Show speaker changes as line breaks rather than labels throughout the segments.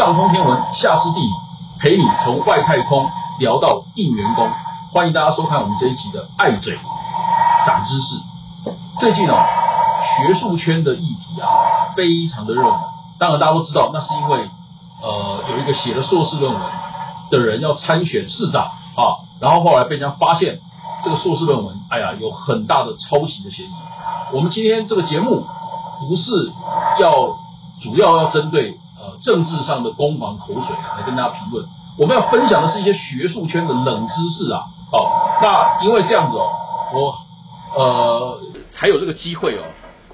上通天文，下知地理，陪你从外太空聊到应员工。欢迎大家收看我们这一集的爱嘴长知识。最近哦，学术圈的议题啊，非常的热门。当然大家都知道，那是因为呃有一个写了硕士论文的人要参选市长啊，然后后来被人家发现这个硕士论文，哎呀，有很大的抄袭的嫌疑。我们今天这个节目不是要主要要针对呃政治上的攻防口水来跟大家评论，我们要分享的是一些学术圈的冷知识啊。好，那因为这样子哦，我呃才有这个机会哦，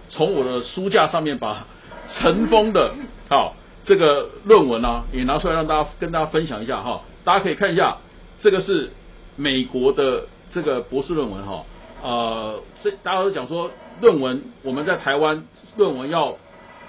从我的书架上面把尘封的好这个论文啊也拿出来让大家跟大家分享一下哈。大家可以看一下，这个是美国的这个博士论文哈。呃，这大家都讲说论文我们在台湾论文要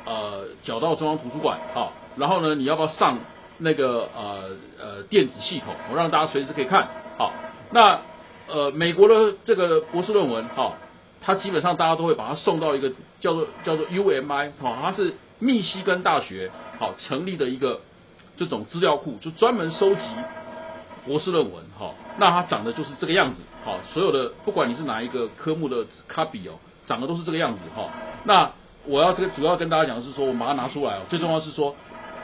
呃缴到中央图书馆好，然后呢你要不要上那个呃呃电子系统，我让大家随时可以看好。那呃，美国的这个博士论文，哈，它基本上大家都会把它送到一个叫做叫做 UMI，哈，它是密西根大学好成立的一个这种资料库，就专门收集博士论文，哈，那它长得就是这个样子，好，所有的不管你是哪一个科目的卡比哦，长得都是这个样子，哈。那我要这个主要跟大家讲的是说，我马上拿出来哦，最重要是说，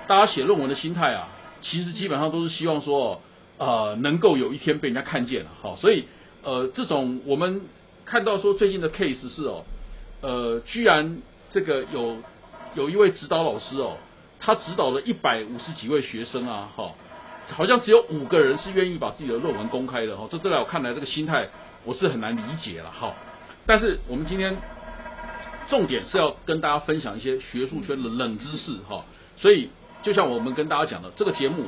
大家写论文的心态啊，其实基本上都是希望说。呃，能够有一天被人家看见了，好，所以呃，这种我们看到说最近的 case 是哦，呃，居然这个有有一位指导老师哦，他指导了一百五十几位学生啊，哈，好像只有五个人是愿意把自己的论文公开的，哈，这这在我看来这个心态我是很难理解了，哈，但是我们今天重点是要跟大家分享一些学术圈的冷知识，哈，所以就像我们跟大家讲的这个节目。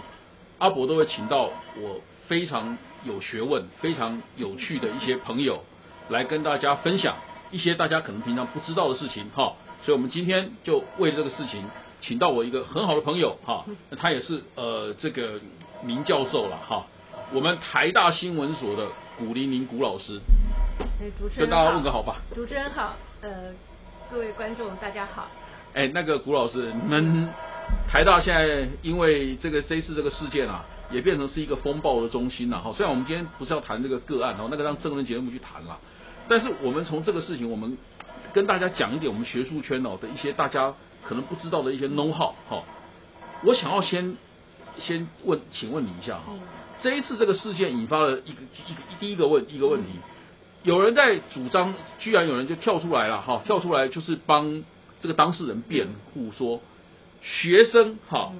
阿伯都会请到我非常有学问、非常有趣的一些朋友来跟大家分享一些大家可能平常不知道的事情哈。所以我们今天就为了这个事情，请到我一个很好的朋友哈，他也是呃这个名教授了哈。我们台大新闻所的古黎明古老师，
哎，主持
人跟大家问个好吧。
主持人好，呃，各位观众大家好。
哎，那个古老师，你们。台大现在因为这个这次这个事件啊，也变成是一个风暴的中心了哈。虽然我们今天不是要谈这个个案哦，那个让正人节目去谈了，但是我们从这个事情，我们跟大家讲一点我们学术圈哦的一些大家可能不知道的一些 know how 哈。我想要先先问，请问你一下哈，这一次这个事件引发了一个一个第一个问一个问题，有人在主张，居然有人就跳出来了哈，跳出来就是帮这个当事人辩护说。学生哈，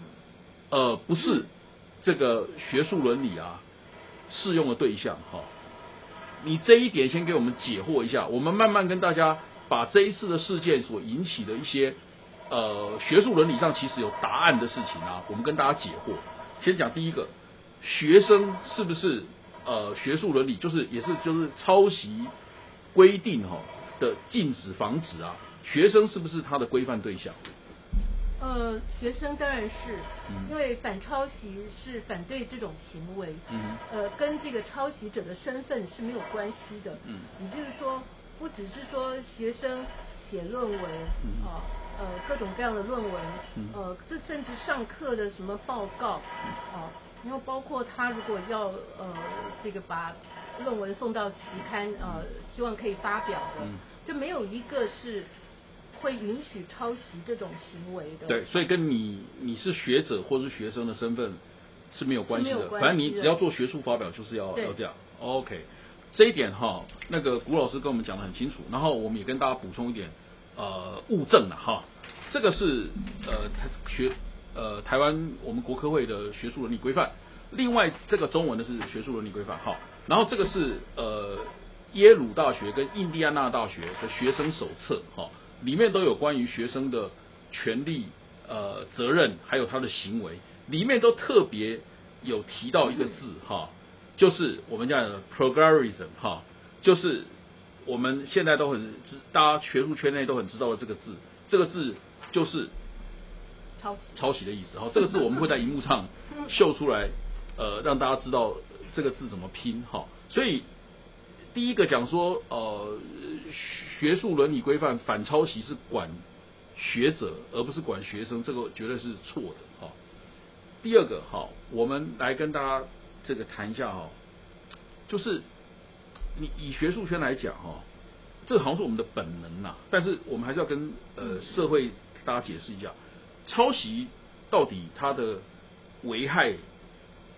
呃，不是这个学术伦理啊适用的对象哈。你这一点先给我们解惑一下，我们慢慢跟大家把这一次的事件所引起的一些呃学术伦理上其实有答案的事情啊，我们跟大家解惑。先讲第一个，学生是不是呃学术伦理就是也是就是抄袭规定哈的禁止防止啊？学生是不是他的规范对象？
呃，学生当然是，因为反抄袭是反对这种行为，嗯呃，跟这个抄袭者的身份是没有关系的。嗯，也就是说，不只是说学生写论文啊，呃，各种各样的论文，呃，这甚至上课的什么报告啊，然后包括他如果要呃这个把论文送到期刊呃，希望可以发表的，就没有一个是。会允许抄袭这种行为的。
对，所以跟你你是学者或是学生的身份是没有关系的。反正你只要做学术发表，就是要要这样。OK，这一点哈，那个古老师跟我们讲的很清楚。然后我们也跟大家补充一点呃物证了哈。这个是呃台学呃台湾我们国科会的学术伦理规范。另外这个中文的是学术伦理规范哈。然后这个是呃耶鲁大学跟印第安纳大学的学生手册哈。里面都有关于学生的权利、呃责任，还有他的行为，里面都特别有提到一个字哈，就是我们讲的 plagiarism 哈，就是我们现在都很知，大家学术圈内都很知道的这个字，这个字就是
抄袭
抄袭的意思哈，这个字我们会在荧幕上秀出来，呃，让大家知道这个字怎么拼哈，所以。第一个讲说，呃，学术伦理规范反抄袭是管学者，而不是管学生，这个绝对是错的，哈。第二个哈，我们来跟大家这个谈一下哈，就是你以学术圈来讲哈，这好像是我们的本能呐，但是我们还是要跟呃社会大家解释一下，抄袭到底它的危害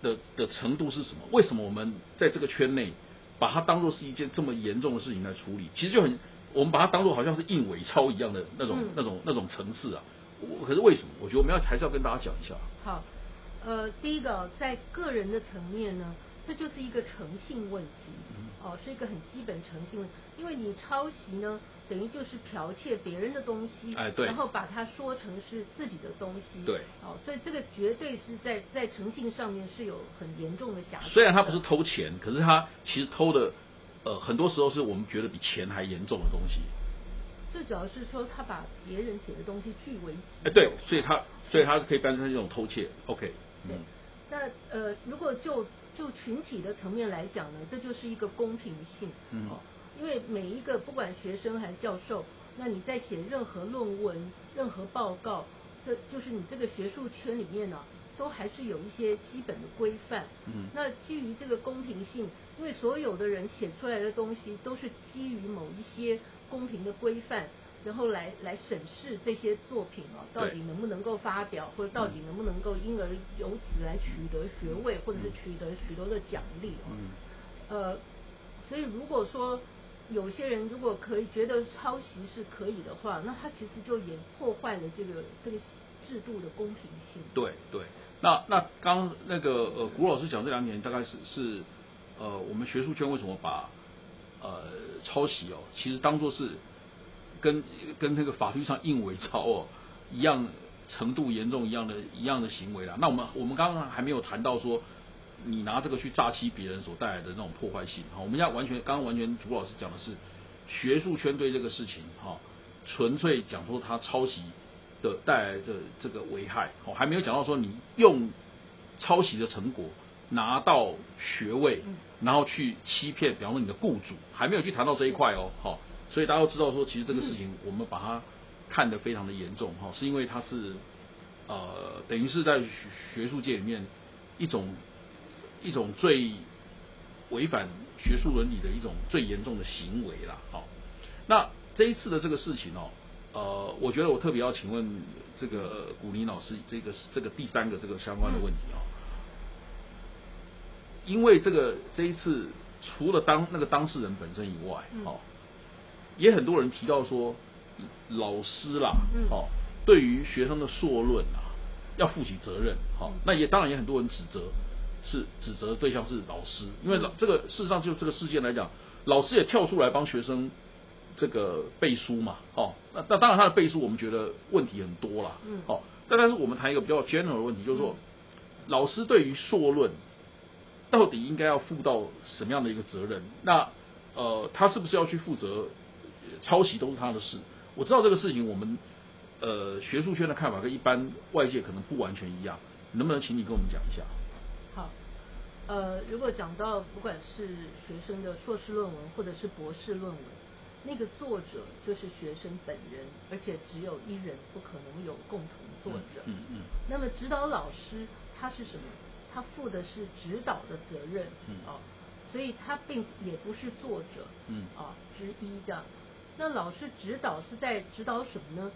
的的程度是什么？为什么我们在这个圈内把它当做是一件这么严重的事情来处理？其实就很，我们把它当做好像是硬伪钞一样的那种那种那种层次啊。可是为什么？我觉得我们要还是要跟大家讲一下。
好，呃，第一个在个人的层面呢，这就是一个诚信问题，哦，是一个很基本诚信问。因为你抄袭呢，等于就是剽窃别人的东西，
哎，对，
然后把它说成是自己的东西，
对，
哦，所以这个绝对是在在诚信上面是有很严重的瑕疵。
虽然他不是偷钱，可是他其实偷的，呃，很多时候是我们觉得比钱还严重的东西。
最主要是说，他把别人写的东西据为己
有。哎，对，所以他，所以他可以变成这种偷窃。OK。
对。那呃，如果就就群体的层面来讲呢，这就是一个公平性。嗯。因为每一个不管学生还是教授，那你在写任何论文、任何报告，这就是你这个学术圈里面呢，都还是有一些基本的规范。嗯。那基于这个公平性，因为所有的人写出来的东西都是基于某一些。公平的规范，然后来来审视这些作品哦，到底能不能够发表，或者到底能不能够因而由此来取得学位，或者是取得许多的奖励嗯。呃，所以如果说有些人如果可以觉得抄袭是可以的话，那他其实就也破坏了这个这个制度的公平性。
对对，那那刚那个呃，古老师讲这两点，大概是是呃，我们学术圈为什么把。呃，抄袭哦，其实当做是跟跟那个法律上硬伪钞哦一样程度严重一样的一样的行为啦。那我们我们刚刚还没有谈到说你拿这个去诈欺别人所带来的那种破坏性哈。我们要完全刚刚完全朱老师讲的是学术圈对这个事情哈，纯粹讲说他抄袭的带来的这个危害哦，还没有讲到说你用抄袭的成果。拿到学位，然后去欺骗，比方说你的雇主，还没有去谈到这一块哦，好，所以大家都知道说，其实这个事情我们把它看得非常的严重哈，是因为它是呃，等于是在学术界里面一种一种最违反学术伦理的一种最严重的行为啦，好，那这一次的这个事情哦，呃，我觉得我特别要请问这个古林老师，这个这个第三个这个相关的问题啊。因为这个这一次，除了当那个当事人本身以外，哦，也很多人提到说，老师啦，哦，对于学生的硕论啊，要负起责任，好，那也当然也很多人指责，是指责的对象是老师，因为老这个事实上就这个事件来讲，老师也跳出来帮学生这个背书嘛，哦，那那当然他的背书我们觉得问题很多啦，嗯，好，但但是我们谈一个比较 general 的问题，就是说，老师对于硕论。到底应该要负到什么样的一个责任？那呃，他是不是要去负责抄袭都是他的事？我知道这个事情，我们呃学术圈的看法跟一般外界可能不完全一样，能不能请你跟我们讲一下？
好，呃，如果讲到不管是学生的硕士论文或者是博士论文，那个作者就是学生本人，而且只有一人，不可能有共同作者。嗯嗯。那么指导老师他是什么？他负的是指导的责任，嗯。哦，所以他并也不是作者，嗯，啊之一的。那老师指导是在指导什么呢？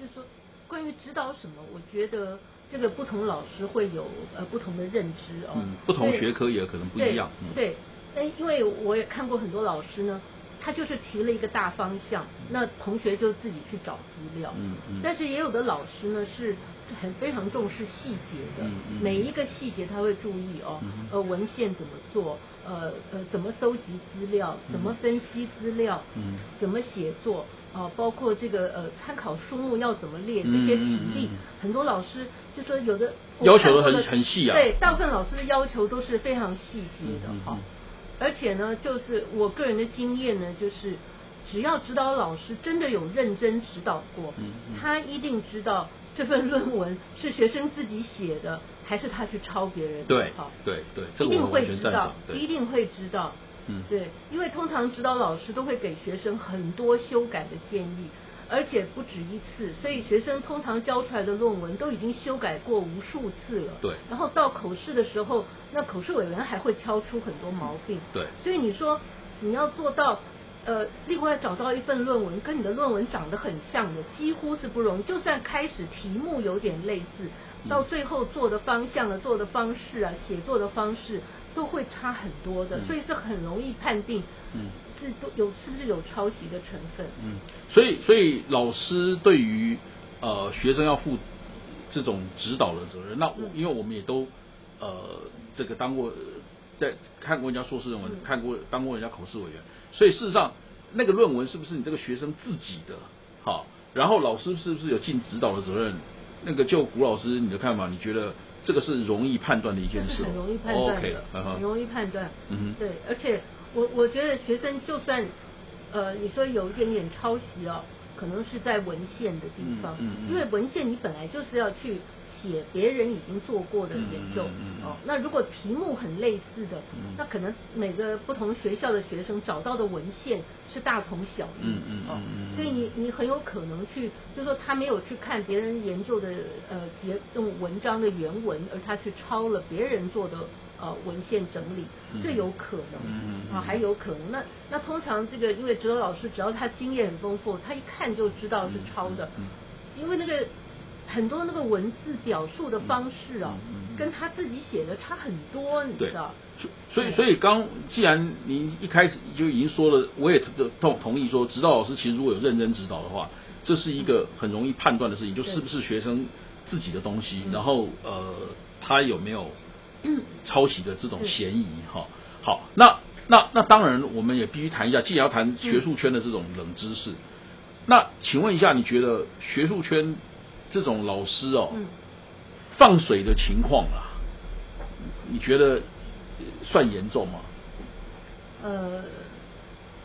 就是说，关于指导什么，我觉得这个不同老师会有呃不同的认知哦，
不同学科也可能不一样。
对，那因为我也看过很多老师呢，他就是提了一个大方向，那同学就自己去找资料。嗯嗯。但是也有的老师呢是。很非常重视细节的，每一个细节他会注意哦。呃，文献怎么做？呃呃，怎么搜集资料？怎么分析资料？怎么写作？啊，包括这个呃参考书目要怎么列？这些体例，很多老师就说有的
要求的很很细啊。
对，大部分老师的要求都是非常细节的哈。而且呢，就是我个人的经验呢，就是只要指导老师真的有认真指导过，他一定知道。这份论文是学生自己写的，还是他去抄别人的？
对，对对，
一定会知道，一定会知道。嗯，对，因为通常指导老师都会给学生很多修改的建议，而且不止一次，所以学生通常交出来的论文都已经修改过无数次了。
对。
然后到口试的时候，那口试委员还会挑出很多毛病。
对。
所以你说你要做到呃，另外找到一份论文跟你的论文长得很像的，几乎是不容易。就算开始题目有点类似，到最后做的方向啊、做的方式啊、写作的方式都会差很多的，所以是很容易判定。嗯。是都有是不是有抄袭的成分？嗯，
所以所以老师对于呃学生要负这种指导的责任，那我因为我们也都呃这个当过在看过人家硕士论文，看过当过人家考试委员，所以事实上那个论文是不是你这个学生自己的？好，然后老师是不是有尽指导的责任？那个就古老师你的看法，你觉得这个是容易判断的一件事？
很容易判断的，很容易判断。嗯，对，而且。我我觉得学生就算呃你说有一点点抄袭哦，可能是在文献的地方，因为文献你本来就是要去写别人已经做过的研究哦。那如果题目很类似的，那可能每个不同学校的学生找到的文献是大同小异哦。所以你你很有可能去，就说他没有去看别人研究的呃结用文章的原文，而他去抄了别人做的。呃，文献整理，这有可能啊，还有可能。那那通常这个，因为哲老师只要他经验很丰富，他一看就知道是抄的，因为那个很多那个文字表述的方式啊，跟他自己写的差很多，你知道？
所以所以刚既然您一开始就已经说了，我也同同意说，指导老师其实如果有认真指导的话，这是一个很容易判断的事情，就是不是学生自己的东西，然后呃，他有没有？抄袭的这种嫌疑哈，好，那那那当然我们也必须谈一下，既然要谈学术圈的这种冷知识，那请问一下，你觉得学术圈这种老师哦，放水的情况啊，你觉得算严重吗？
呃，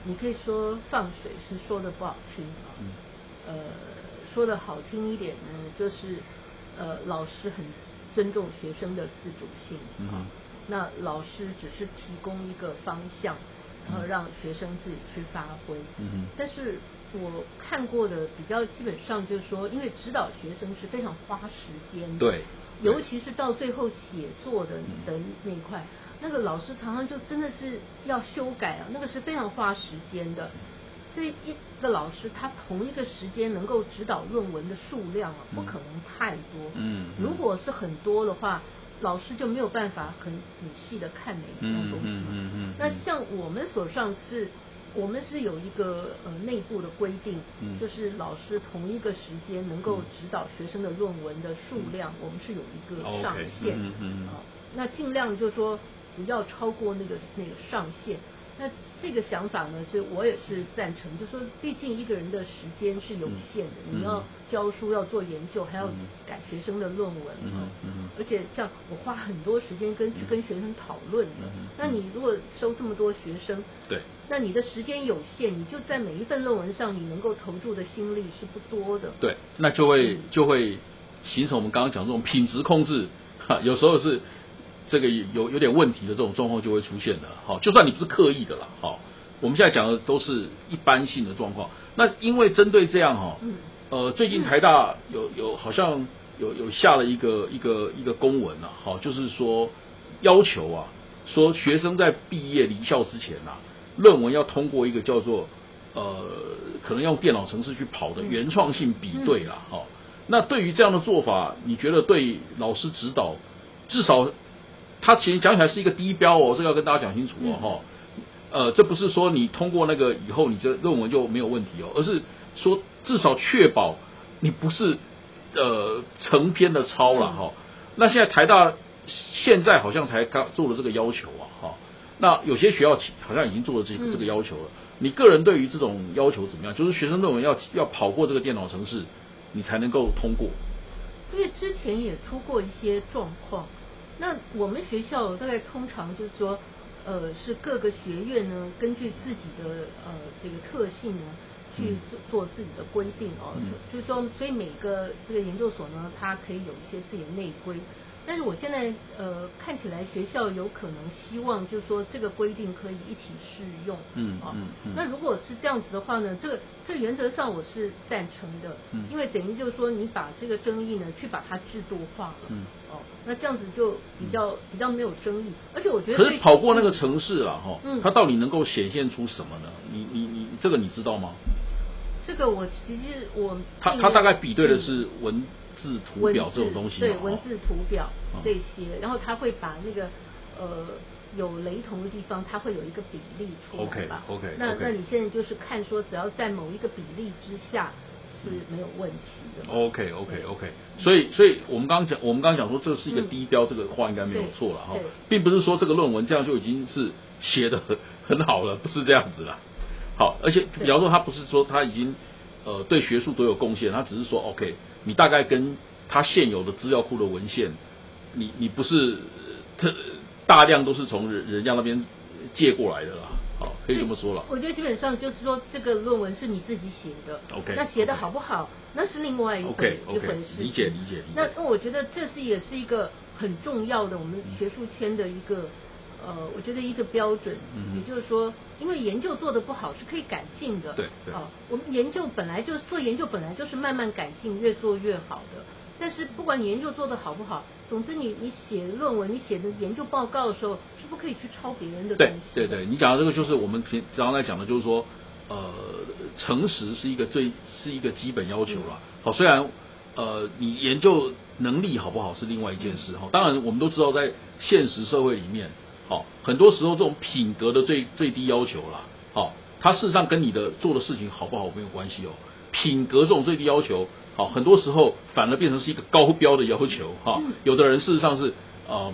你可以说放水是说的不好听啊，呃，说的好听一点呢，就是呃老师很。尊重学生的自主性。啊，那老师只是提供一个方向，然后让学生自己去发挥。嗯但是我看过的比较基本上就是说，因为指导学生是非常花时间的，
对，
尤其是到最后写作的的那一块，那个老师常常就真的是要修改啊，那个是非常花时间的。这一个老师，他同一个时间能够指导论文的数量啊，不可能太多。嗯，如果是很多的话，老师就没有办法很仔细的看每一样东西。嗯嗯嗯。那像我们所上是，我们是有一个呃内部的规定，就是老师同一个时间能够指导学生的论文的数量，我们是有一个上限。嗯嗯。啊，那尽量就说不要超过那个那个上限。那这个想法呢，是我也是赞成，就说毕竟一个人的时间是有限的，你要教书要做研究，还要改学生的论文嗯，而且像我花很多时间跟去跟学生讨论的，那你如果收这么多学生，
对，
那你的时间有限，你就在每一份论文上，你能够投注的心力是不多的，
对，那就会就会形成我们刚刚讲这种品质控制，哈，有时候是。这个有有点问题的这种状况就会出现了，好，就算你不是刻意的啦，好，我们现在讲的都是一般性的状况。那因为针对这样哈，呃，最近台大有有好像有有下了一个一个一个公文呐，好，就是说要求啊，说学生在毕业离校之前呐，论文要通过一个叫做呃，可能用电脑程式去跑的原创性比对啦，好，那对于这样的做法，你觉得对老师指导至少？它其实讲起来是一个低标哦，这个要跟大家讲清楚哦哈。呃，这不是说你通过那个以后你这论文就没有问题哦，而是说至少确保你不是呃成篇的抄了哈。那现在台大现在好像才刚做了这个要求啊哈。那有些学校好像已经做了这个这个要求了。你个人对于这种要求怎么样？就是学生论文要要跑过这个电脑程式，你才能够通过。
因为之前也出过一些状况。那我们学校大概通常就是说，呃，是各个学院呢，根据自己的呃这个特性呢，去做做自己的规定哦。就是说，所以每个这个研究所呢，它可以有一些自己的内规。但是我现在呃看起来学校有可能希望就是说这个规定可以一起适用，
嗯嗯嗯。
那如果是这样子的话呢，这个这原则上我是赞成的，嗯，因为等于就是说你把这个争议呢去把它制度化了，嗯，哦，那这样子就比较比较没有争议，而且我觉得
可是跑过那个城市了哈，嗯，它到底能够显现出什么呢？你你你这个你知道吗？
这个我其实我
他他大概比对的是文。字图表这种东西，
对文字图表这些，然后他会把那个呃有雷同的地方，他会有一个比例出来吧
？OK OK。
那那你现在就是看说，只要在某一个比例之下是没有问题的。
OK OK OK。所以所以我们刚刚讲，我们刚刚讲说这是一个低标，这个话应该没有错了哈，并不是说这个论文这样就已经是写的很 很好了，不是这样子了。好，而且比方说他不是说他已经呃对学术都有贡献，他只是说 OK。你大概跟他现有的资料库的文献，你你不是特大量都是从人人家那边借过来的啦，好，可以这么说了。
我觉得基本上就是说，这个论文是你自己写的
，OK，
那写的好不好，那是另外一回一回事。
理解理解。
那那我觉得这是也是一个很重要的我们学术圈的一个。呃，我觉得一个标准，也就是说，因为研究做的不好是可以改进的。
对对。
啊，我们研究本来就是做研究，本来就是慢慢改进，越做越好的。但是不管你研究做的好不好，总之你你写论文，你写的研究报告的时候，是不可以去抄别人的东西。
对对对，你讲的这个就是我们平常来讲的，就是说，呃，诚实是一个最是一个基本要求了。好，虽然呃，你研究能力好不好是另外一件事哈。当然，我们都知道在现实社会里面。好，很多时候这种品格的最最低要求啦，好，它事实上跟你的做的事情好不好没有关系哦。品格这种最低要求，好，很多时候反而变成是一个高标的要求哈。有的人事实上是呃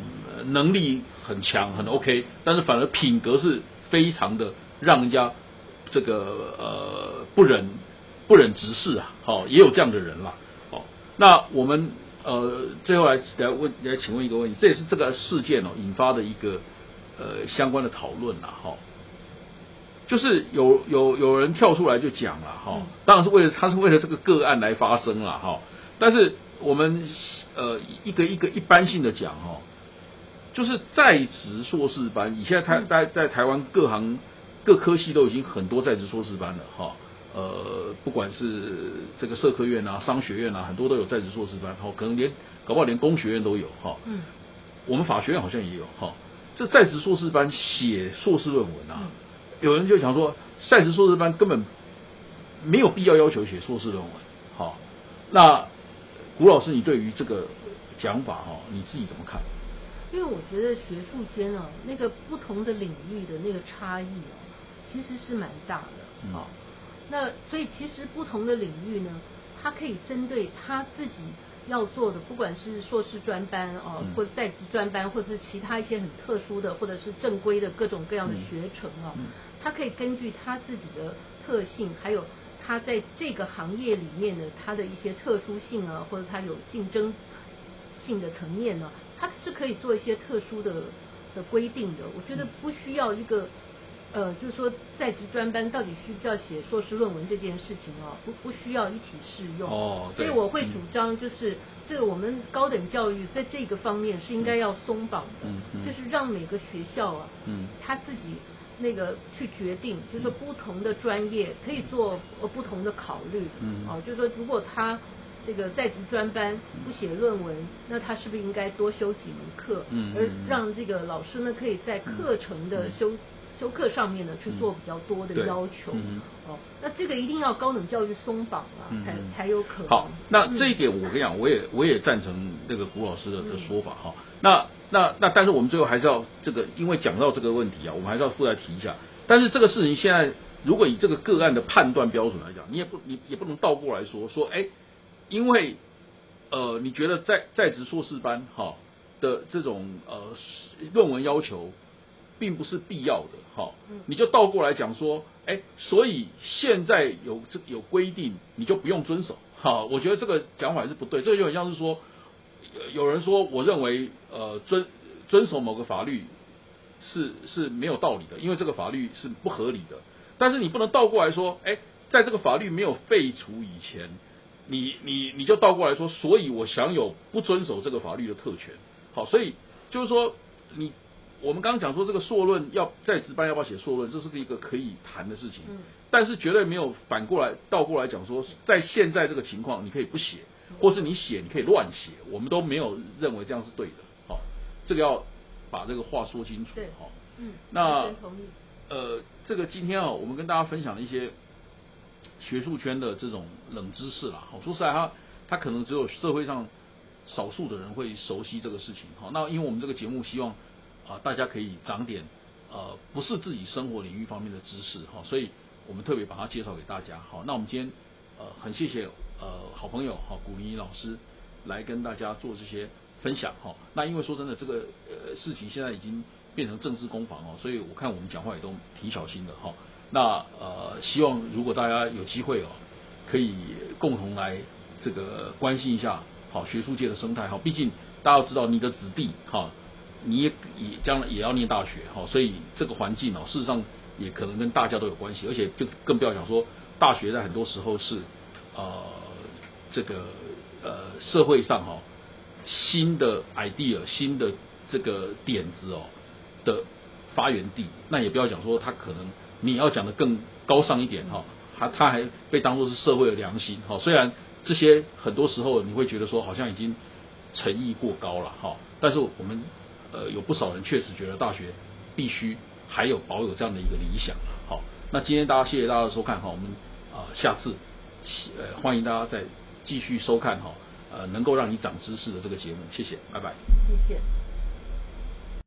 能力很强很 OK，但是反而品格是非常的让人家这个呃不忍不忍直视啊。好，也有这样的人啦。好，那我们呃最后来来问来请问一个问题，这也是这个事件哦引发的一个。呃，相关的讨论了哈，就是有有有人跳出来就讲了哈，当然是为了他是为了这个个案来发声了哈，但是我们呃一个一个一般性的讲哈，就是在职硕士班，以现在台在在台湾各行各科系都已经很多在职硕士班了哈，呃，不管是这个社科院啊、商学院啊，很多都有在职硕士班，哈，可能连搞不好连工学院都有哈，嗯，我们法学院好像也有哈。这在职硕士班写硕士论文啊，有人就想说，在职硕士班根本没有必要要求写硕士论文。好，那古老师，你对于这个讲法哈，你自己怎么看？
因为我觉得学术间啊，那个不同的领域的那个差异啊，其实是蛮大的。好，那所以其实不同的领域呢，它可以针对他自己。要做的，不管是硕士专班哦，或者在职专班，或者是其他一些很特殊的，或者是正规的各种各样的学程哦，他可以根据他自己的特性，还有他在这个行业里面的他的一些特殊性啊，或者他有竞争性的层面呢，他是可以做一些特殊的的规定的。我觉得不需要一个。呃，就是说在职专班到底需不需要写硕士论文这件事情哦，不不需要一起适用。
哦，
所以我会主张就是这个我们高等教育在这个方面是应该要松绑的，就是让每个学校啊，嗯，他自己那个去决定，就是说不同的专业可以做呃不同的考虑。嗯，哦，就是说如果他这个在职专班不写论文，那他是不是应该多修几门课？嗯，而让这个老师呢可以在课程的修。修课上面呢去做比较多的要求，哦，那这个一定要高等教育松绑了，才才有可能。
好，那这一点我跟你讲，我也我也赞成那个古老师的的说法哈。那那那，但是我们最后还是要这个，因为讲到这个问题啊，我们还是要附带提一下。但是这个事情现在，如果以这个个案的判断标准来讲，你也不你也不能倒过来说说，哎，因为呃，你觉得在在职硕士班哈的这种呃论文要求。并不是必要的，哈，你就倒过来讲说，哎，所以现在有这有规定，你就不用遵守，哈，我觉得这个讲法是不对，这就很像是说，有人说，我认为，呃，遵遵守某个法律是是没有道理的，因为这个法律是不合理的，但是你不能倒过来说，哎，在这个法律没有废除以前，你你你就倒过来说，所以我享有不遵守这个法律的特权。好，所以就是说你我们刚刚讲说这个硕论要在值班要不要写硕论，这是一个可以谈的事情。嗯。但是绝对没有反过来倒过来讲说，在现在这个情况，你可以不写，或是你写你可以乱写，我们都没有认为这样是对的。好，这个要把这个话说清楚。
对。好。嗯。
那呃，这个今天啊，我们跟大家分享一些学术圈的这种冷知识啦。好，说实在，他他可能只有社会上少数的人会熟悉这个事情。好，那因为我们这个节目希望啊，大家可以长点呃，不是自己生活领域方面的知识。哈，所以。我们特别把它介绍给大家，好，那我们今天呃很谢谢呃好朋友哈古林老师来跟大家做这些分享哈。那因为说真的，这个呃事情现在已经变成政治攻防哦，所以我看我们讲话也都挺小心的哈。那呃希望如果大家有机会哦，可以共同来这个关心一下好学术界的生态哈。毕竟大家要知道你的子弟哈，你也也将来也要念大学哈，所以这个环境哦，事实上。也可能跟大家都有关系，而且更更不要讲说，大学在很多时候是呃这个呃社会上哈新的 idea 新的这个点子哦的发源地。那也不要讲说他可能你要讲的更高尚一点哈，他他还被当作是社会的良心哈。虽然这些很多时候你会觉得说好像已经诚意过高了哈，但是我们呃有不少人确实觉得大学必须。还有保有这样的一个理想好，那今天大家谢谢大家的收看哈，我们啊下次呃欢迎大家再继续收看哈，呃能够让你长知识的这个节目，谢谢，拜拜，
谢谢。